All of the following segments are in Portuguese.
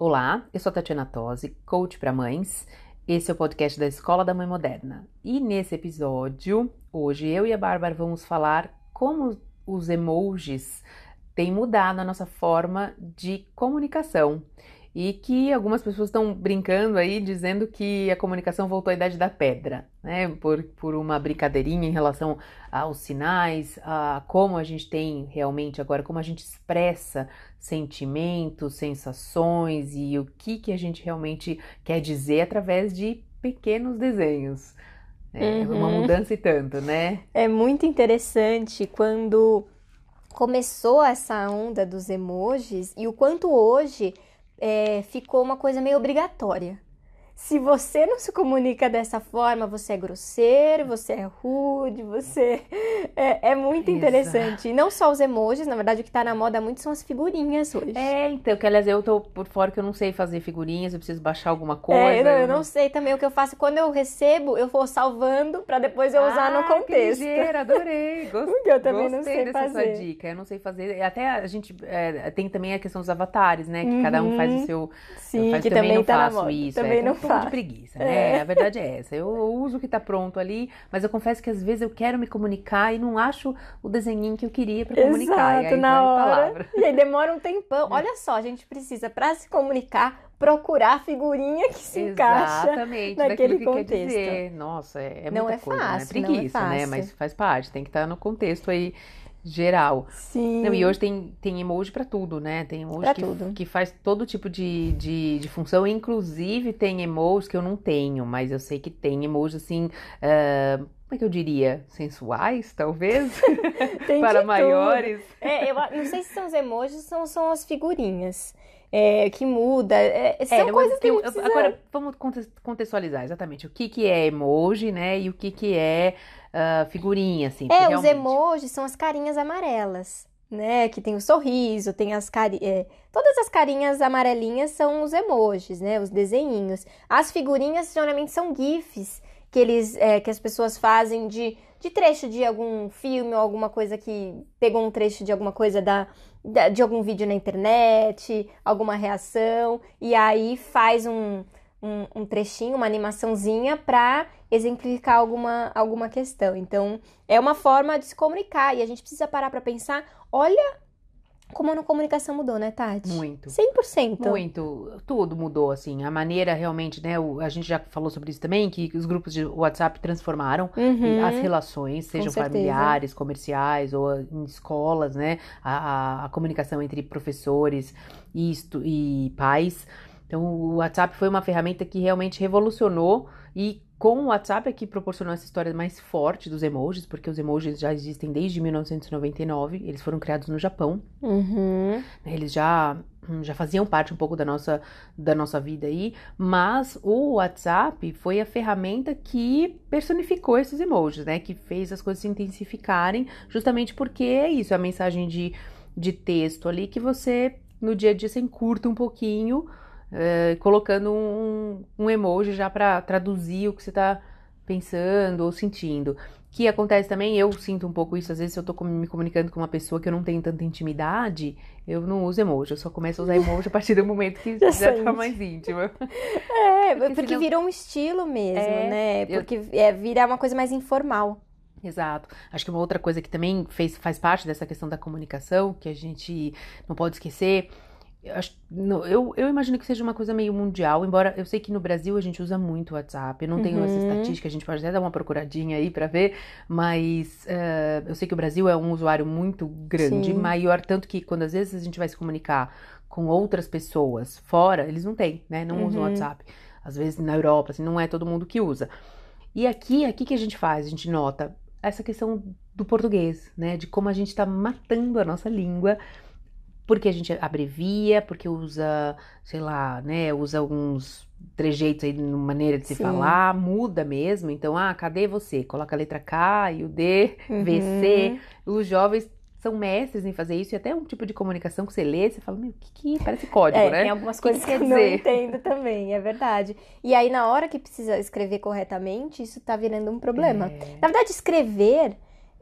Olá, eu sou a Tatiana Tosi, coach para mães. Esse é o podcast da Escola da Mãe Moderna. E nesse episódio, hoje eu e a Bárbara vamos falar como os emojis tem mudado a nossa forma de comunicação e que algumas pessoas estão brincando aí dizendo que a comunicação voltou à idade da pedra, né? Por, por uma brincadeirinha em relação aos sinais, a como a gente tem realmente agora, como a gente expressa sentimentos, sensações e o que, que a gente realmente quer dizer através de pequenos desenhos. É uhum. uma mudança e tanto, né? É muito interessante quando começou essa onda dos emojis e o quanto hoje é, ficou uma coisa meio obrigatória. Se você não se comunica dessa forma, você é grosseiro, você é rude, você é, é muito interessante. E não só os emojis, na verdade o que tá na moda muito são as figurinhas hoje. É, então, que aliás eu tô por fora que eu não sei fazer figurinhas, eu preciso baixar alguma coisa. É, não, eu não sei também o que eu faço. Quando eu recebo, eu vou salvando para depois eu usar ah, no contexto. Que ligeira, adorei. Gostei, Porque eu também não sei dessa fazer. sua dica. Eu não sei fazer. Até a gente é, tem também a questão dos avatares, né? Que uhum. cada um faz o uhum. seu. Sim, faz, que também, também não tá faço na moda. isso. Também é, não pouco de preguiça, né? É. A verdade é essa. Eu uso o que tá pronto ali, mas eu confesso que às vezes eu quero me comunicar e não acho o desenhinho que eu queria para comunicar. Exato, e aí na hora. palavra. E aí demora um tempão. Olha só, a gente precisa para se comunicar procurar a figurinha que se encaixa Exatamente, naquele que contexto. Nossa, é, é não muita é coisa, fácil, né? Preguiça, não é né? fácil. Mas faz parte, tem que estar no contexto aí geral. Sim. Não, e hoje tem, tem emoji para tudo, né? Tem emoji pra que, tudo. que faz todo tipo de, de, de, função. Inclusive tem emojis que eu não tenho, mas eu sei que tem emojis assim. Uh, como é que eu diria? Sensuais, talvez? para maiores. É, eu não sei se são os emojis ou são as figurinhas. É, que muda. É, são é, coisas que eu, precisa... Agora, vamos contextualizar exatamente o que, que é emoji, né? E o que, que é uh, figurinha, assim. É, realmente... os emojis são as carinhas amarelas, né? Que tem o sorriso, tem as carinhas... É, todas as carinhas amarelinhas são os emojis, né? Os desenhinhos. As figurinhas, geralmente, são gifs que, eles, é, que as pessoas fazem de, de trecho de algum filme ou alguma coisa que pegou um trecho de alguma coisa da de algum vídeo na internet, alguma reação, e aí faz um, um, um trechinho, uma animaçãozinha para exemplificar alguma, alguma questão. Então, é uma forma de se comunicar e a gente precisa parar para pensar: olha como a comunicação mudou, né, Tati? Muito. 100%. Muito. Tudo mudou, assim. A maneira realmente, né? O, a gente já falou sobre isso também, que os grupos de WhatsApp transformaram uhum. as relações, sejam familiares, comerciais ou em escolas, né? A, a, a comunicação entre professores e, e pais. Então, o WhatsApp foi uma ferramenta que realmente revolucionou e com o WhatsApp é que proporcionou essa história mais forte dos emojis, porque os emojis já existem desde 1999, eles foram criados no Japão. Uhum. Eles já, já faziam parte um pouco da nossa, da nossa vida aí, mas o WhatsApp foi a ferramenta que personificou esses emojis, né? Que fez as coisas se intensificarem, justamente porque é isso, é a mensagem de, de texto ali que você, no dia a dia, você encurta um pouquinho é, colocando um, um, emoji já para traduzir o que você está pensando ou sentindo. Que acontece também, eu sinto um pouco isso, às vezes eu tô me comunicando com uma pessoa que eu não tenho tanta intimidade, eu não uso emoji, eu só começo a usar emoji a partir do momento que já, já fica mais íntimo. É, porque, porque senão... virou um estilo mesmo, é, né? Porque eu... é, vira uma coisa mais informal. Exato. Acho que uma outra coisa que também fez, faz parte dessa questão da comunicação, que a gente não pode esquecer, eu, eu, imagino que seja uma coisa meio mundial, embora eu sei que no Brasil a gente usa muito o WhatsApp. Eu não tenho essa Uhum. estatística, a gente pode até dar uma procuradinha aí pra ver, mas eh, eu sei que o Brasil é um usuário muito grande, Sim. maior, tanto que quando às vezes a gente vai se comunicar com outras pessoas fora, eles não têm, né? Não usam o Uhum. WhatsApp. Às vezes na Europa, assim, não é todo mundo que usa. E aqui, aqui que a gente faz, a gente nota essa questão do português, né? De como a gente tá matando a nossa língua porque a gente abrevia, porque usa, sei lá, né, usa alguns trejeitos aí na maneira de se Sim. falar, muda mesmo. Então, ah, cadê você? Coloca a letra K e o D, VC. Uhum. Os jovens são mestres em fazer isso e até um tipo de comunicação que você lê, você fala, meu, que que parece código, É, né? tem algumas que coisas que que, quer eu não entendo também, é verdade. E aí, na hora que precisa escrever corretamente, isso tá virando um problema. É, Na verdade, escrever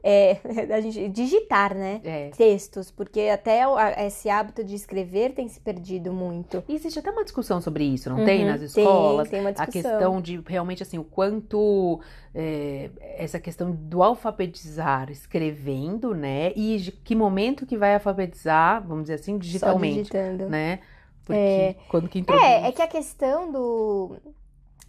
é a gente digitar, né? é. Textos, porque até a- esse hábito de escrever tem se perdido muito. E existe até uma discussão sobre isso, não tem? Uhum, Nas escolas. Tem, tem uma A discussão. questão de realmente assim, o quanto é, essa questão do alfabetizar escrevendo, né? E de que momento que vai alfabetizar, vamos dizer assim, Só digitalmente, digitando. né? Porque quando que introduz... É, é que a questão do,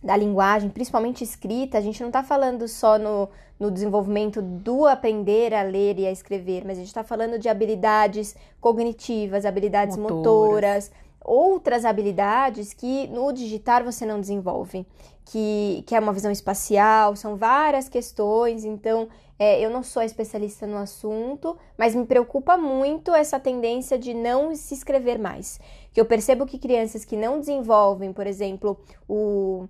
da linguagem, principalmente escrita, a gente não tá falando só no, no desenvolvimento do aprender a ler e a escrever, mas a gente tá falando de habilidades cognitivas, habilidades Motoras. motoras, outras habilidades que no digitar você não desenvolve, que, que é uma visão espacial, são várias questões, então é, eu não sou especialista no assunto, mas me preocupa muito essa tendência de não se escrever mais. Que eu percebo que crianças que não desenvolvem, por exemplo, o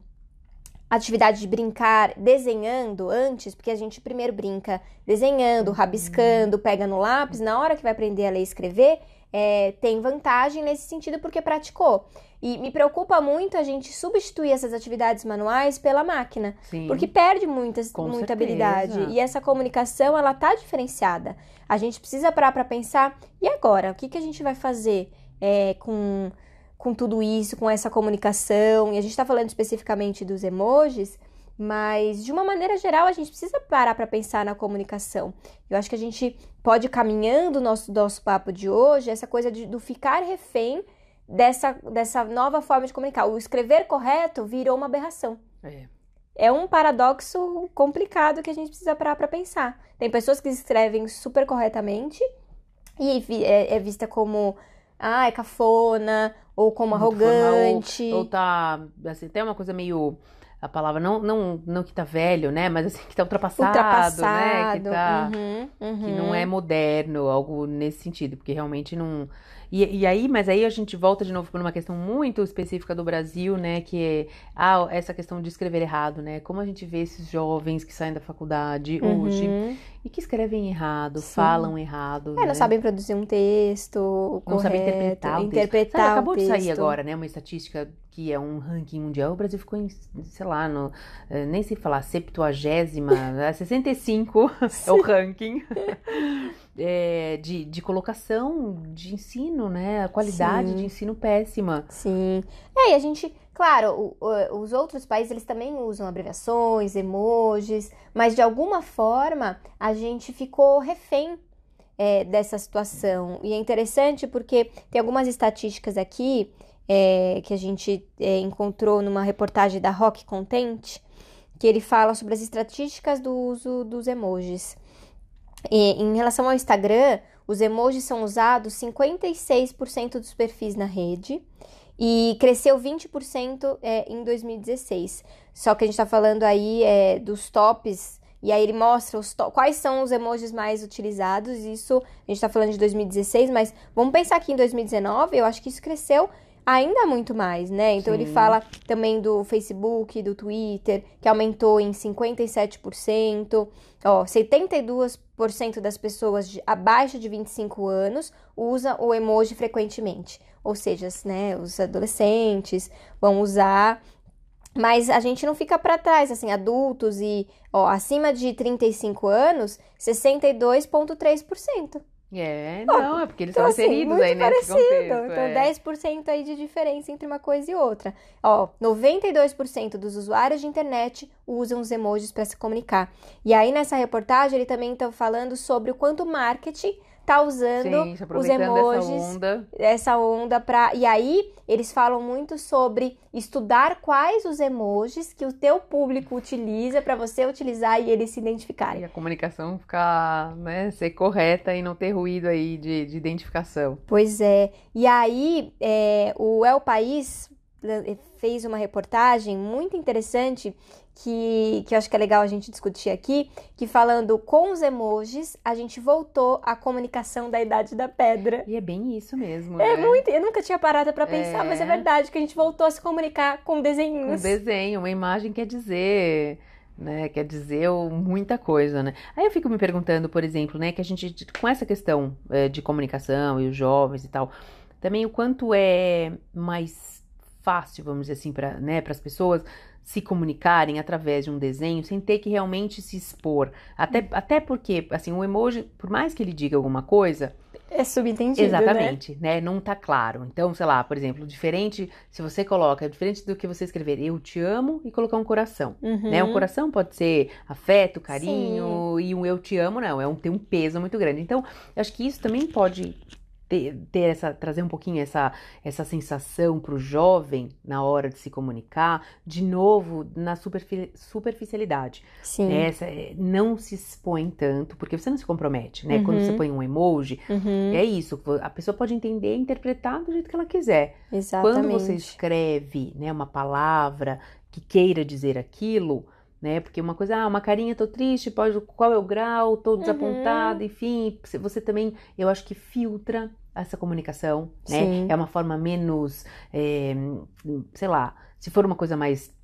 atividade de brincar desenhando antes, porque a gente primeiro brinca desenhando, rabiscando, pega no lápis, na hora que vai aprender a ler e escrever, é, tem vantagem nesse sentido porque praticou. E me preocupa muito a gente substituir essas atividades manuais pela máquina. Sim. Porque perde muitas, muita certeza. habilidade. E essa comunicação, ela tá diferenciada. A gente precisa parar para pensar, e agora? O que, que a gente vai fazer é, com, com tudo isso, com essa comunicação? E a gente tá falando especificamente dos emojis, mas de uma maneira geral a gente precisa parar para pensar na comunicação. Eu acho que a gente pode ir caminhando o nosso, nosso papo de hoje, essa coisa de, do ficar refém dessa, dessa nova forma de comunicar. O escrever correto virou uma aberração É. é um paradoxo complicado que a gente precisa parar para pensar. Tem pessoas que escrevem super corretamente e é, é vista como ah, é cafona ou como Muito formal, arrogante. Ou tá, assim, tem uma coisa meio... A palavra, não, não, não que tá velho, né? Mas assim, que tá ultrapassado, né? Que ultrapassado. tá... Uhum, que uhum. não é moderno, algo nesse sentido, porque realmente não. E, e aí, mas aí a gente volta de novo para uma questão muito específica do Brasil, né? Que é ah, essa questão de escrever errado, né? Como a gente vê esses jovens que saem da faculdade hoje Uhum. E que escrevem errado, Sim. falam errado. É, né? não sabem produzir um texto Não sabem interpretar o texto. interpretar Sabe, o acabou de sair agora, né? Uma estatística que é um ranking mundial. O Brasil ficou em, sei lá, no, eh, nem sei falar, 70, né? 65 é o ranking é, de, de colocação de ensino, né? A qualidade Sim. de ensino péssima. Sim. É, e a gente, claro, o- o- os outros países eles também usam abreviações, emojis, mas de alguma forma a gente ficou refém é, dessa situação. E é interessante porque tem algumas estatísticas aqui é, que a gente é, encontrou numa reportagem da Rock Content, que ele fala sobre as estatísticas do uso dos emojis. E, em relação ao Instagram, os emojis são usados 56% dos perfis na rede e cresceu 20% é, em 2016. Só que a gente está falando aí é, dos tops, e aí ele mostra os quais são os emojis mais utilizados. Isso a gente está falando de 2016, mas vamos pensar que em 2019 eu acho que isso cresceu ainda muito mais, né? Então ele Sim. fala também do Facebook, do Twitter, que aumentou em 57%. Ó, 72% das pessoas de, abaixo de 25 anos usa o emoji frequentemente. Ou seja, né, os adolescentes vão usar. Mas a gente não fica para trás, assim, adultos e, ó, acima de 35 anos, 62,3%. É, não, é porque eles Então, são assim, inseridos aí nesse parecido. contexto. Então, é. 10% aí de diferença entre uma coisa e outra. Ó, 92% dos usuários de internet usam os emojis para se comunicar. E aí, nessa reportagem, ele também está falando sobre o quanto o marketing tá usando se os emojis dessa onda. essa onda para e aí eles falam muito sobre estudar quais os emojis que o teu público utiliza para você utilizar e eles se identificarem. E a comunicação ficar, né, ser correta e não ter ruído aí de, de identificação. Pois é. E aí, é, o El País fez uma reportagem muito interessante que, que eu acho que é legal a gente discutir aqui, que falando com os emojis, a gente voltou à comunicação da Idade da Pedra. E é bem isso mesmo, É né? muito, eu nunca tinha parado para pensar, É. mas é verdade que a gente voltou a se comunicar com Um desenhos. desenho, uma imagem quer dizer, né? Quer dizer muita coisa, né? Aí eu fico me perguntando, por exemplo, né? Que a gente, com essa questão eh, de comunicação e os jovens e tal, também o quanto é mais fácil, vamos dizer assim, para né, as pessoas se comunicarem através de um desenho sem ter que realmente se expor. Até, até porque, assim, o emoji, por mais que ele diga alguma coisa, É subentendido, né? Exatamente, né? Não tá claro. Então, sei lá, por exemplo, diferente, se você coloca, diferente do que você escrever eu te amo e colocar um coração, Uhum. né? Um coração pode ser afeto, carinho, e um eu te amo não, é um tem um peso muito grande. Então, acho que isso também pode ter, ter essa trazer um pouquinho essa essa sensação pro jovem na hora de se comunicar, de novo, na superfi- superficialidade Sim. né? Essa- é, não se expõe tanto, porque você não se compromete, né? Quando você Uhum. põe um emoji, Uhum. é isso, a pessoa pode entender e interpretar do jeito que ela quiser. Exatamente. Quando você escreve, né, uma palavra que queira dizer aquilo, né? Porque uma coisa, ah, uma carinha, tô triste, pode, qual é o grau, tô Uhum. desapontada, enfim, você- você também, eu acho que filtra essa comunicação, né? Sim. É uma forma menos, é, sei lá, se for uma coisa mais,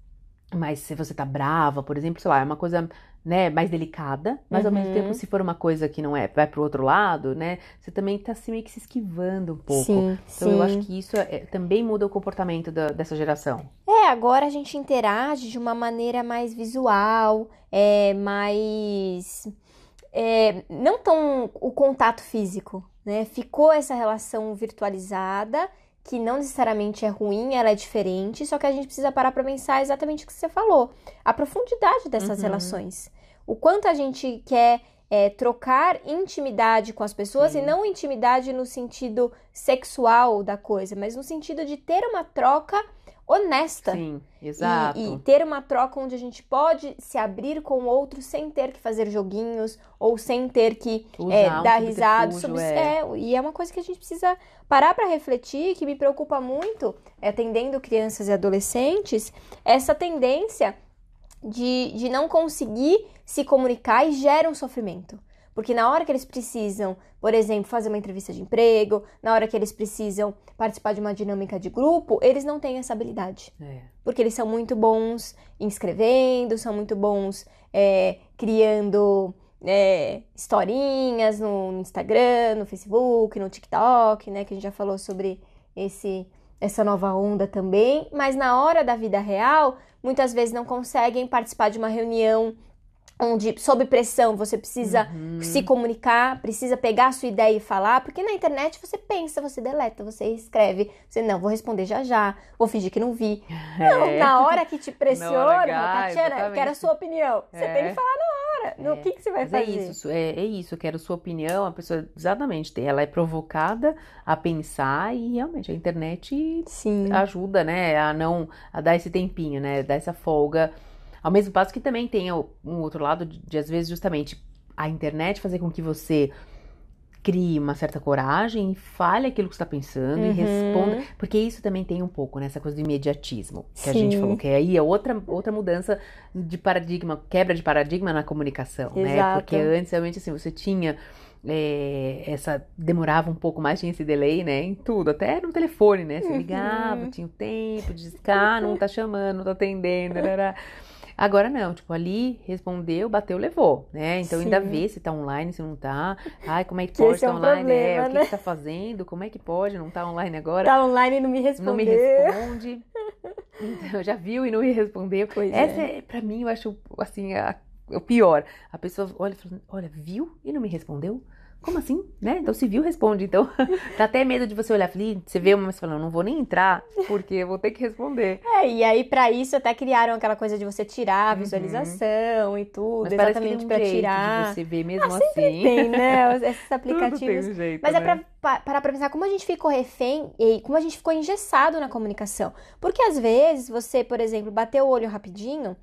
mais, se você tá brava, por exemplo, sei lá, é uma coisa, né, mais delicada, mas ao mesmo Uhum. tempo, se for uma coisa que não é, vai pro outro lado, né, você também tá se meio que se esquivando um pouco. Sim, Então, sim. eu acho que isso é- também muda o comportamento da- dessa geração. É, agora a gente interage de uma maneira mais visual, é, mais. é, não tão o contato físico, né? Ficou essa relação virtualizada, que não necessariamente é ruim, ela é diferente, só que a gente precisa parar para pensar exatamente o que você falou, a profundidade dessas Uhum. relações. O quanto a gente quer é, trocar intimidade com as pessoas Sim. e não intimidade no sentido sexual da coisa, mas no sentido de ter uma troca honesta. Sim, E- exato. E, ter uma troca onde a gente pode se abrir com o outro sem ter que fazer joguinhos ou sem ter que é, um dar risada sobre é. é, e é uma coisa que a gente precisa parar para refletir, que me preocupa muito, é, atendendo crianças e adolescentes, essa tendência de, de não conseguir se comunicar e gera um sofrimento. Porque na hora que eles precisam, por exemplo, fazer uma entrevista de emprego, na hora que eles precisam participar de uma dinâmica de grupo, eles não têm essa habilidade É. porque eles são muito bons em escrevendo, são muito bons é, criando é, historinhas no, no Instagram, no Facebook, no TikTok, né? Que a gente já falou sobre esse essa nova onda também. Mas na hora da vida real, muitas vezes não conseguem participar de uma reunião onde, sob pressão, você precisa Uhum. se comunicar, precisa pegar a sua ideia e falar, porque na internet você pensa, você deleta, você escreve, você não, vou responder já já, vou fingir que não vi. Não, É. na hora que te pressiona, Tatiana, quero a sua opinião. Você É. tem que falar na hora. No É. que, que você vai Mas é fazer? isso, é, é isso, eu quero sua opinião, a pessoa, exatamente, ela é provocada a pensar e realmente a internet Sim. ajuda, né, a não, a dar esse tempinho, né, dar essa folga, ao mesmo passo que também tem um outro lado de, de, às vezes, justamente, a internet fazer com que você crie uma certa coragem e fale aquilo que está pensando e Uhum. responda, porque isso também tem um pouco, né, essa coisa do imediatismo, que a gente Sim. falou, que aí é outra, outra mudança de paradigma, quebra de paradigma na comunicação, né, Exato. porque antes, realmente, assim, você tinha é, essa demorava um pouco mais, tinha esse delay, né? Em tudo, até no telefone, né? Você Uhum. ligava, tinha o tempo de discar, não tá chamando, não tá atendendo. Agora não, tipo, ali respondeu, bateu, levou, né? Então ainda Sim. vê se tá online, se não tá. Ai, como é que Que pode esse é tá um online? é, problema, o que né? que tá fazendo? Como é que pode? Não tá online agora? Tá online e não me respondeu. Não me responde. Então, já viu e não me respondeu. Pois Essa é. é, pra mim, eu acho, assim, a- o pior. A pessoa olha e fala, olha, viu e não me respondeu? Como assim? Né? Então, se viu, responde. Então, dá até medo de você olhar, falei, você vê uma, mas fala, não vou nem entrar, porque eu vou ter que responder. É, e aí pra isso até criaram aquela coisa de você tirar a Uhum. visualização e tudo, Mas exatamente um pra jeito tirar. de você ver mesmo assim. Tem, né? Esses Tudo tem aplicativos. um jeito, Mas é né? pra pa- parar pra pensar como a gente ficou refém e como a gente ficou engessado na comunicação. Porque às vezes você, por exemplo, bateu o olho rapidinho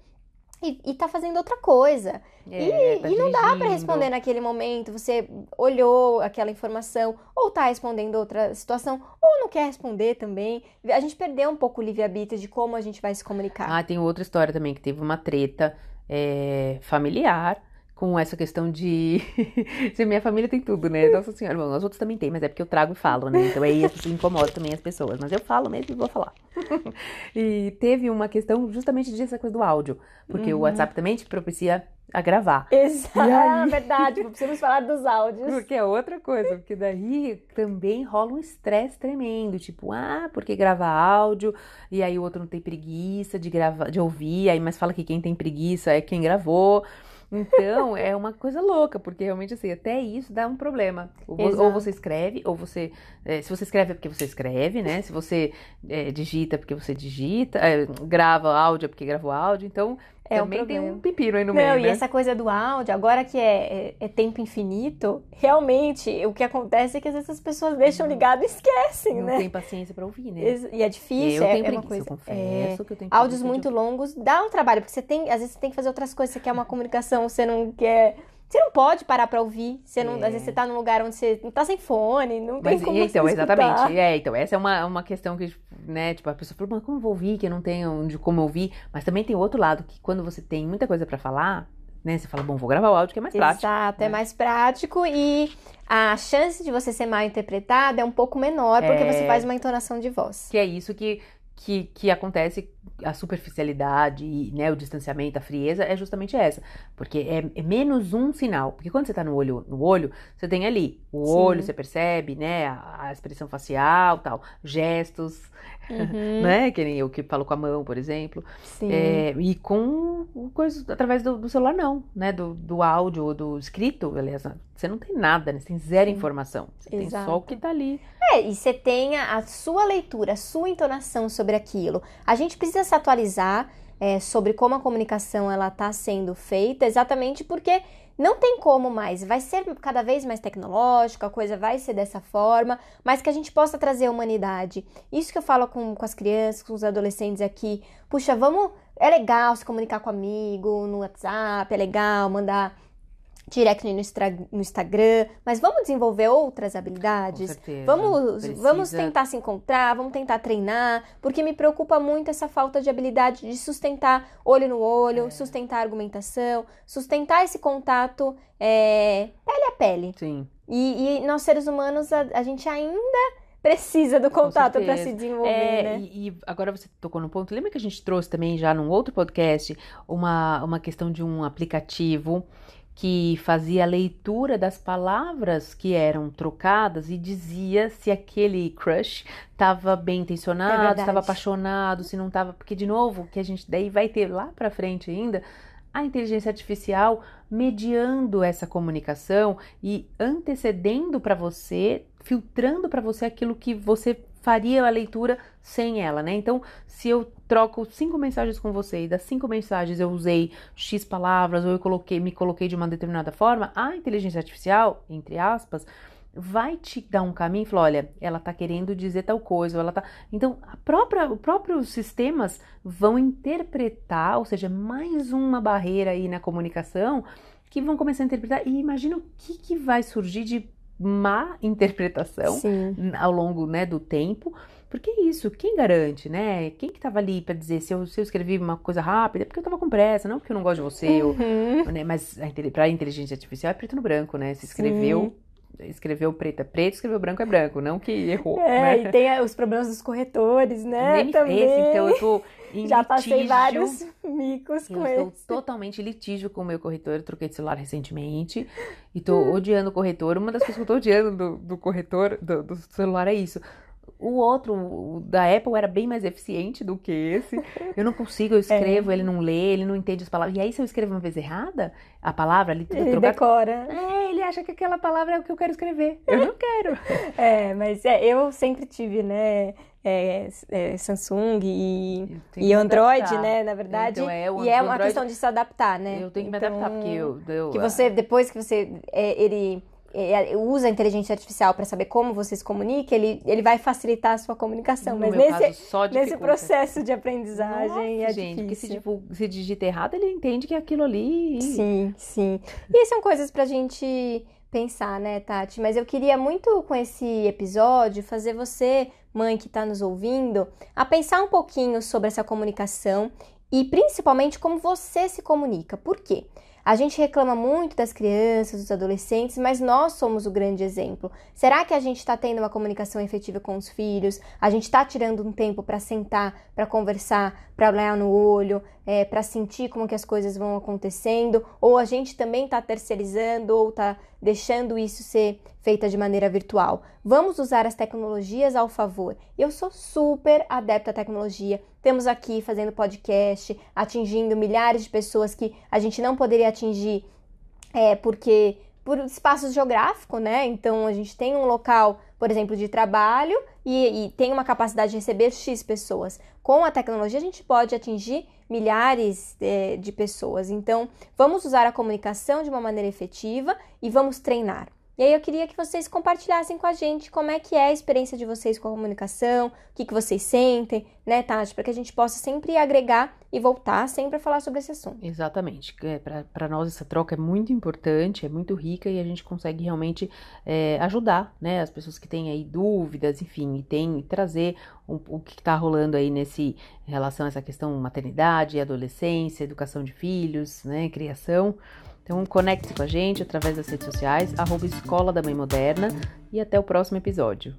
e, e tá fazendo outra coisa. É, e, tá e não dá para responder naquele momento. Você olhou aquela informação, ou tá respondendo outra situação, ou não quer responder também. A gente perdeu um pouco o livre-arbítrio de como a gente vai se comunicar. Ah, tem outra história também, que teve uma treta é, familiar com essa questão de. Se minha família tem tudo, né? Nossa senhora, bom, nós outros também tem, mas é porque eu trago e falo, né? Então aí isso incomoda também as pessoas. Mas eu falo mesmo e vou falar. e teve uma questão justamente disso, essa coisa do áudio. Porque o Uhum. WhatsApp também te propicia a gravar. Exato, aí? é verdade. Precisamos falar dos áudios. Porque é outra coisa, porque daí também rola um estresse tremendo, tipo, ah, porque grava áudio, e aí o outro não tem preguiça de gravar, de ouvir, aí mas fala que quem tem preguiça é quem gravou. Então, é uma coisa louca, porque realmente assim, até isso dá um problema. Ou, vo- ou você escreve, ou você. eh, se você escreve é porque você escreve, né? Se você eh, digita é porque você digita, eh, grava áudio é porque gravou áudio. Então, É também tem um pepino aí no Não, meio, e né? essa coisa do áudio, agora que é, é- é tempo infinito, realmente o que acontece é que às vezes as pessoas deixam ligado e esquecem, Não né? tem paciência pra ouvir, né? E é difícil, eu é, tenho é uma preguiça, coisa. eu confesso é, que eu tenho Áudios preguiça de muito longos dá um trabalho, porque você tem, às vezes você tem que fazer outras coisas, você quer uma comunicação, você não quer. Você não pode parar pra ouvir. Você não, É. Às vezes você tá num lugar onde você não tá sem fone, não tem Mas, como e então, exatamente. É, então, essa é uma, uma questão que, né, tipo, a pessoa falou, mas como eu vou ouvir, que eu não tenho onde como ouvir? Mas também tem o outro lado, que quando você tem muita coisa pra falar, né, você fala, bom, vou gravar o áudio que é mais prático. Exato, é né? mais prático e a chance de você ser mal interpretado é um pouco menor, porque É. você faz uma entonação de voz. Que é isso que, que, que acontece, a superficialidade, e, né, o distanciamento, a frieza, é justamente essa. Porque é, é menos um sinal. Porque quando você tá no olho, no olho, você tem ali o Sim. olho, você percebe, né, a, a expressão facial, tal, gestos, Uhum, né, que nem eu que falo com a mão, por exemplo. Sim. É, e com coisas através do, do celular, não, né? Do, do áudio ou do escrito, aliás, você não tem nada, né? Você tem zero Sim. informação. Você tem só Exato. o que tá ali. É, e você tenha a sua leitura, a sua entonação sobre aquilo. A gente precisa se atualizar é, sobre como a comunicação ela está sendo feita, exatamente porque não tem como mais. Vai ser cada vez mais tecnológico, a coisa vai ser dessa forma, mas que a gente possa trazer humanidade. Isso que eu falo com, com as crianças, com os adolescentes aqui. Puxa, vamos. É legal se comunicar com amigo no WhatsApp, é legal mandar direct no, no Instagram, mas vamos desenvolver outras Com habilidades? certeza. Vamos, Precisa- vamos tentar se encontrar, vamos tentar treinar, porque me preocupa muito essa falta de habilidade de sustentar olho no olho, É. sustentar argumentação, sustentar esse contato é, pele a pele. Sim. E, e nós, seres humanos, a, a gente ainda precisa do contato para se desenvolver, É, né? e, e agora você tocou no ponto. Lembra que a gente trouxe também já num outro podcast uma, uma questão de um aplicativo que fazia a leitura das palavras que eram trocadas e dizia se aquele crush estava bem É intencionado, estava apaixonado, se não estava. Porque, de novo, que a gente daí vai ter lá pra frente ainda a inteligência artificial mediando essa comunicação e antecedendo para você, filtrando para você aquilo que você faria a leitura sem ela, né? Então, se eu troco cinco mensagens com você e das cinco mensagens eu usei X palavras ou eu coloquei, me coloquei de uma determinada forma, a inteligência artificial, entre aspas, vai te dar um caminho e falar, olha, ela tá querendo dizer tal coisa, ou ela tá. Então, a própria, os próprios sistemas vão interpretar, ou seja, mais uma barreira aí na comunicação que vão começar a interpretar. E imagina o que, que vai surgir de má interpretação Sim. ao longo né, do tempo. Porque é isso, quem garante, né? Quem que tava ali para dizer se eu, se eu escrevi uma coisa rápida, é porque eu tava com pressa, não porque eu não gosto de você, ou, Uhum. né? Mas para a inteligência artificial é preto no branco, né? Se escreveu, escreveu preto é preto, escreveu branco é branco, não que errou, É, né? e tem os problemas dos corretores, né? Nem Também. esse, então eu tô em Já passei litígio. vários micos com estou esse. totalmente litígio com o meu corretor. Troquei de celular recentemente e tô odiando o corretor. Uma das coisas que eu tô odiando do, do corretor, do, do celular, é isso. O outro, o da Apple, era bem mais eficiente do que esse. Eu não consigo, eu escrevo, ele não lê, ele não entende as palavras. E aí, se eu escrevo uma vez errada, a palavra ali, tudo Ele trocado. decora. É, ele acha que aquela palavra é o que eu quero escrever. Eu não quero. É, mas é, eu sempre tive, né, é, é, Samsung e, e Android, adaptar. né, na verdade. Então, é, o e é uma Android- questão de se adaptar, né? Eu tenho que me Então, adaptar, porque eu. eu Que você, depois que você, é, ele é, usa a inteligência artificial para saber como você se comunica, ele, ele vai facilitar a sua comunicação. No mas nesse, caso, nesse processo de aprendizagem Nossa, é gente, difícil. porque se, se digita errado, ele entende que é aquilo ali. Sim, sim. E são coisas pra gente pensar, né, Tati? Mas eu queria muito com esse episódio fazer você, mãe que está nos ouvindo, a pensar um pouquinho sobre essa comunicação e principalmente como você se comunica. Por quê? A gente reclama muito das crianças, dos adolescentes, mas nós somos o grande exemplo. Será que a gente está tendo uma comunicação efetiva com os filhos? A gente está tirando um tempo para sentar, para conversar, para olhar no olho, é, para sentir como que as coisas vão acontecendo? Ou a gente também está terceirizando ou está deixando isso ser feita de maneira virtual? Vamos usar as tecnologias ao favor. Eu sou super adepta à tecnologia. Temos aqui fazendo podcast, atingindo milhares de pessoas que a gente não poderia atingir é, porque por espaço geográfico, né? Então a gente tem um local, por exemplo, de trabalho e, e, tem uma capacidade de receber X pessoas. Com a tecnologia a gente pode atingir milhares é, de pessoas. Então vamos usar a comunicação de uma maneira efetiva e vamos treinar. E aí eu queria que vocês compartilhassem com a gente como é que é a experiência de vocês com a comunicação, o que, que vocês sentem, né, Tati? Para que a gente possa sempre agregar e voltar sempre a falar sobre esse assunto. Exatamente. É, Para nós essa troca é muito importante, é muito rica e a gente consegue realmente é, ajudar, né, as pessoas que têm aí dúvidas, enfim, e tem e trazer um, o que está rolando aí nesse em relação a essa questão maternidade, adolescência, educação de filhos, né, criação. Então conecte-se com a gente através das redes sociais, arroba Escola da Mãe Moderna e até o próximo episódio.